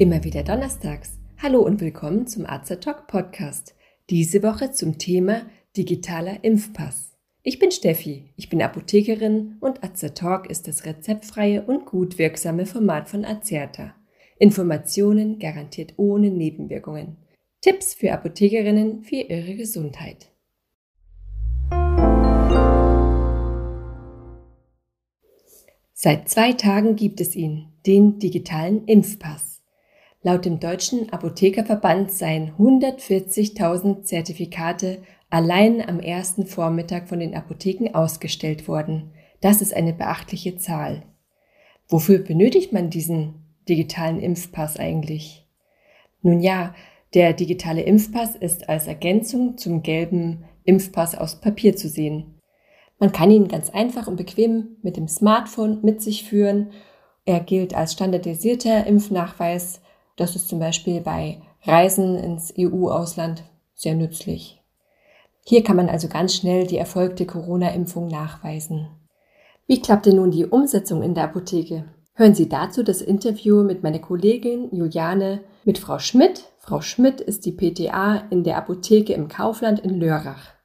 Immer wieder donnerstags. Hallo und willkommen zum Arzt Talk Podcast. Diese Woche zum Thema digitaler Impfpass. Ich bin Steffi, ich bin Apothekerin und Talk ist das rezeptfreie und gut wirksame Format von Azerta. Informationen garantiert ohne Nebenwirkungen. Tipps für Apothekerinnen für ihre Gesundheit. Seit zwei Tagen gibt es ihn, den digitalen Impfpass. Laut dem Deutschen Apothekerverband seien 140.000 Zertifikate allein am ersten Vormittag von den Apotheken ausgestellt worden. Das ist eine beachtliche Zahl. Wofür benötigt man diesen digitalen Impfpass eigentlich? Nun ja, der digitale Impfpass ist als Ergänzung zum gelben Impfpass aus Papier zu sehen. Man kann ihn ganz einfach und bequem mit dem Smartphone mit sich führen. Er gilt als standardisierter Impfnachweis das ist zum Beispiel bei Reisen ins EU-Ausland sehr nützlich. Hier kann man also ganz schnell die erfolgte Corona-Impfung nachweisen. Wie klappte nun die Umsetzung in der Apotheke? Hören Sie dazu das Interview mit meiner Kollegin Juliane mit Frau Schmidt. Frau Schmidt ist die PTA in der Apotheke im Kaufland in Lörrach.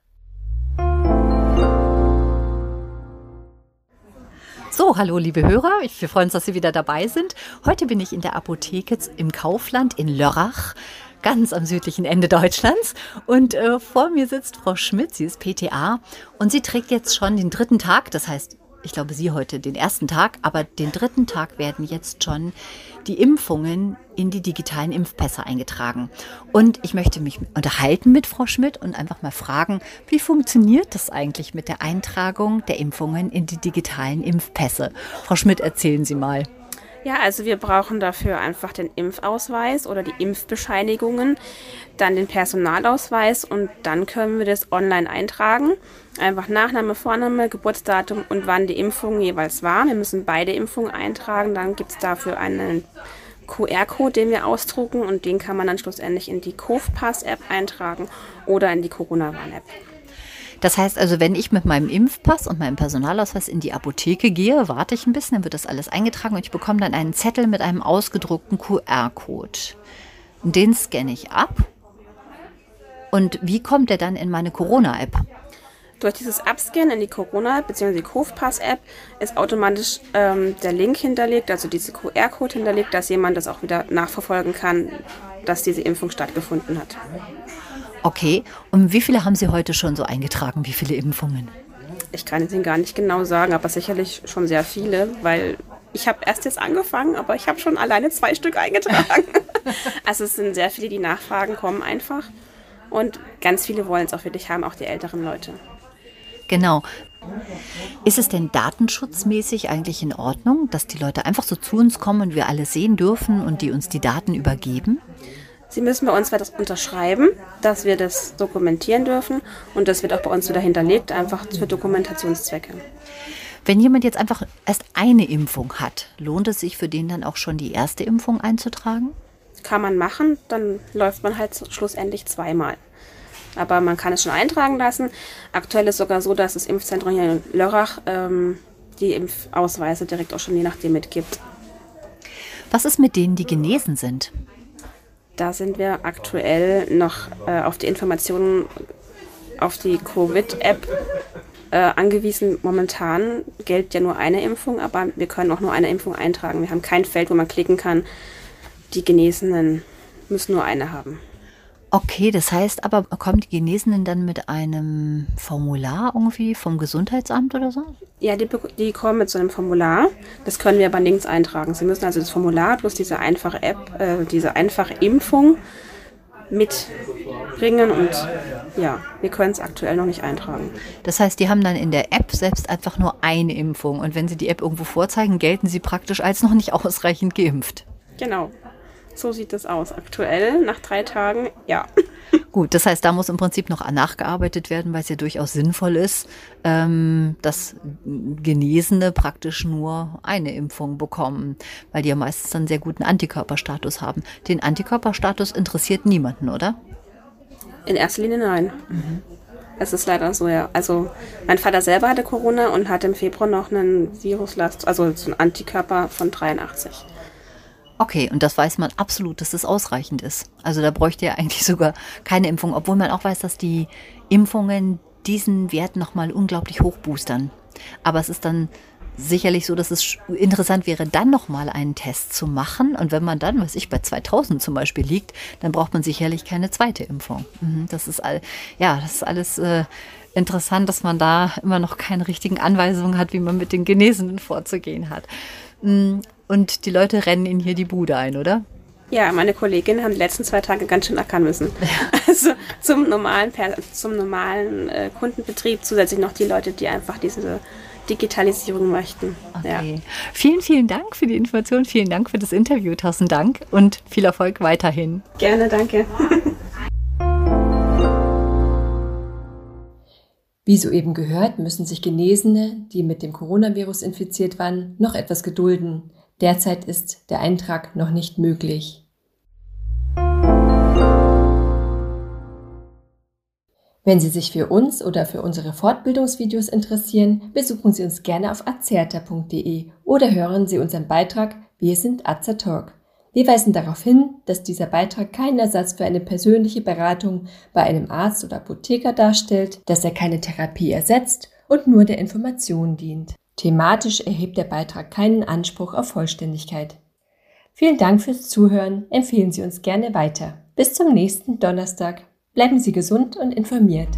So, hallo liebe Hörer, wir freuen uns, dass Sie wieder dabei sind. Heute bin ich in der Apotheke im Kaufland in Lörrach ganz am südlichen Ende Deutschlands. Und äh, vor mir sitzt Frau Schmidt, sie ist PTA und sie trägt jetzt schon den dritten Tag, das heißt ich glaube, Sie heute den ersten Tag, aber den dritten Tag werden jetzt schon die Impfungen in die digitalen Impfpässe eingetragen. Und ich möchte mich unterhalten mit Frau Schmidt und einfach mal fragen, wie funktioniert das eigentlich mit der Eintragung der Impfungen in die digitalen Impfpässe? Frau Schmidt, erzählen Sie mal. Ja, also wir brauchen dafür einfach den Impfausweis oder die Impfbescheinigungen, dann den Personalausweis und dann können wir das online eintragen. Einfach Nachname, Vorname, Geburtsdatum und wann die Impfung jeweils war. Wir müssen beide Impfungen eintragen. Dann gibt es dafür einen QR-Code, den wir ausdrucken und den kann man dann schlussendlich in die COVPass-App eintragen oder in die Corona-Warn-App. Das heißt also, wenn ich mit meinem Impfpass und meinem Personalausweis in die Apotheke gehe, warte ich ein bisschen, dann wird das alles eingetragen und ich bekomme dann einen Zettel mit einem ausgedruckten QR-Code. Den scanne ich ab. Und wie kommt der dann in meine Corona-App? Durch dieses Abscannen in die Corona- bzw. die COVPass-App ist automatisch ähm, der Link hinterlegt, also dieser QR-Code hinterlegt, dass jemand das auch wieder nachverfolgen kann, dass diese Impfung stattgefunden hat. Okay, und wie viele haben Sie heute schon so eingetragen? Wie viele Impfungen? Ich kann es Ihnen gar nicht genau sagen, aber sicherlich schon sehr viele, weil ich habe erst jetzt angefangen, aber ich habe schon alleine zwei Stück eingetragen. also es sind sehr viele, die nachfragen, kommen einfach. Und ganz viele wollen es auch wirklich haben, auch die älteren Leute. Genau. Ist es denn datenschutzmäßig eigentlich in Ordnung, dass die Leute einfach so zu uns kommen und wir alle sehen dürfen und die uns die Daten übergeben? Sie müssen bei uns etwas unterschreiben, dass wir das dokumentieren dürfen und das wird auch bei uns wieder hinterlegt, einfach für Dokumentationszwecke. Wenn jemand jetzt einfach erst eine Impfung hat, lohnt es sich für den dann auch schon die erste Impfung einzutragen? Kann man machen, dann läuft man halt schlussendlich zweimal. Aber man kann es schon eintragen lassen. Aktuell ist sogar so, dass das Impfzentrum hier in Lörrach ähm, die Impfausweise direkt auch schon je nachdem mitgibt. Was ist mit denen, die genesen sind? Da sind wir aktuell noch äh, auf die Informationen auf die Covid-App äh, angewiesen. Momentan gilt ja nur eine Impfung, aber wir können auch nur eine Impfung eintragen. Wir haben kein Feld, wo man klicken kann. Die Genesenen müssen nur eine haben. Okay, das heißt aber, kommen die Genesenen dann mit einem Formular irgendwie vom Gesundheitsamt oder so? Ja, die, die kommen mit so einem Formular. Das können wir aber nirgends eintragen. Sie müssen also das Formular plus diese einfache App, äh, diese einfache Impfung mitbringen und ja, wir können es aktuell noch nicht eintragen. Das heißt, die haben dann in der App selbst einfach nur eine Impfung und wenn sie die App irgendwo vorzeigen, gelten sie praktisch als noch nicht ausreichend geimpft. Genau. So sieht es aus aktuell, nach drei Tagen, ja. Gut, das heißt, da muss im Prinzip noch nachgearbeitet werden, weil es ja durchaus sinnvoll ist, ähm, dass Genesene praktisch nur eine Impfung bekommen, weil die ja meistens einen sehr guten Antikörperstatus haben. Den Antikörperstatus interessiert niemanden, oder? In erster Linie nein. Mhm. Es ist leider so, ja. Also mein Vater selber hatte Corona und hat im Februar noch einen Viruslast, also so einen Antikörper von 83. Okay, und das weiß man absolut, dass das ausreichend ist. Also da bräuchte ja eigentlich sogar keine Impfung, obwohl man auch weiß, dass die Impfungen diesen Wert nochmal unglaublich hochboostern. Aber es ist dann sicherlich so, dass es interessant wäre, dann nochmal einen Test zu machen. Und wenn man dann, was ich bei 2000 zum Beispiel liegt, dann braucht man sicherlich keine zweite Impfung. Mhm, das ist all, ja, das ist alles äh, interessant, dass man da immer noch keine richtigen Anweisungen hat, wie man mit den Genesenen vorzugehen hat. Und die Leute rennen in hier die Bude ein, oder? Ja, meine Kolleginnen haben die letzten zwei Tage ganz schön ackern müssen. Also zum normalen, zum normalen äh, Kundenbetrieb zusätzlich noch die Leute, die einfach diese Digitalisierung möchten. Okay. Ja. Vielen, vielen Dank für die Information. Vielen Dank für das Interview. Tausend Dank und viel Erfolg weiterhin. Gerne, danke. Wie soeben gehört, müssen sich Genesene, die mit dem Coronavirus infiziert waren, noch etwas gedulden. Derzeit ist der Eintrag noch nicht möglich. Wenn Sie sich für uns oder für unsere Fortbildungsvideos interessieren, besuchen Sie uns gerne auf azerta.de oder hören Sie unseren Beitrag Wir sind Azertalk. Wir weisen darauf hin, dass dieser Beitrag keinen Ersatz für eine persönliche Beratung bei einem Arzt oder Apotheker darstellt, dass er keine Therapie ersetzt und nur der Information dient. Thematisch erhebt der Beitrag keinen Anspruch auf Vollständigkeit. Vielen Dank fürs Zuhören, empfehlen Sie uns gerne weiter. Bis zum nächsten Donnerstag. Bleiben Sie gesund und informiert.